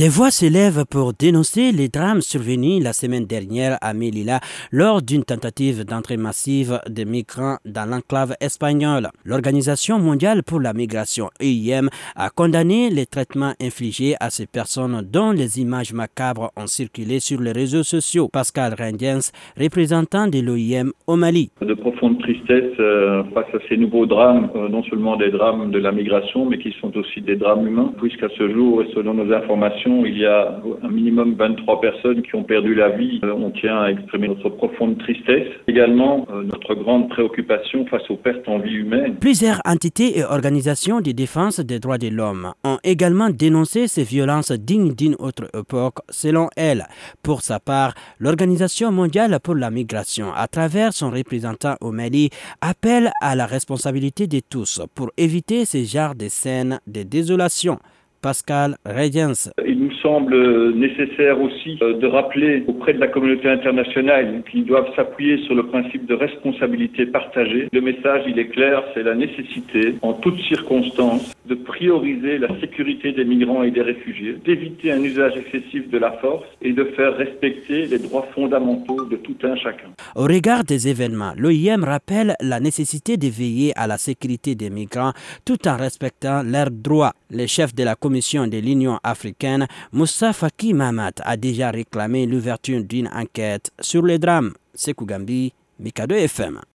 Des voix s'élèvent pour dénoncer les drames survenus la semaine dernière à Melilla lors d'une tentative d'entrée massive de migrants dans l'enclave espagnole. L'Organisation mondiale pour la migration EIM a condamné les traitements infligés à ces personnes dont les images macabres ont circulé sur les réseaux sociaux. Pascal Rendiens, représentant de l'OIM au Mali. De profonde tristesse euh, face à ces nouveaux drames, euh, non seulement des drames de la migration, mais qui sont aussi des drames humains, puisqu'à ce jour, et selon nos informations, il y a un minimum 23 personnes qui ont perdu la vie. Euh, on tient à exprimer notre profonde tristesse. Également, euh, notre grande préoccupation face aux pertes en vie humaine. Plusieurs entités et organisations de défense des droits de l'homme ont également dénoncé ces violences dignes d'une autre époque, selon elles. Pour sa part, l'Organisation mondiale pour la migration, à travers son représentant au Mali, appelle à la responsabilité de tous pour éviter ce genre de scènes de désolation. Pascal Regens. Il semble nécessaire aussi euh, de rappeler auprès de la communauté internationale qu'ils doivent s'appuyer sur le principe de responsabilité partagée. Le message, il est clair, c'est la nécessité, en toutes circonstances, de prioriser la sécurité des migrants et des réfugiés, d'éviter un usage excessif de la force et de faire respecter les droits fondamentaux de tout un chacun. Au regard des événements, l'OIM rappelle la nécessité de veiller à la sécurité des migrants tout en respectant leurs droits. Les chefs de la Commission de l'Union africaine, Moussa Faki Mahamat, a déjà réclamé l'ouverture d'une enquête sur les drames. Sekou Gambi, Mikado FM.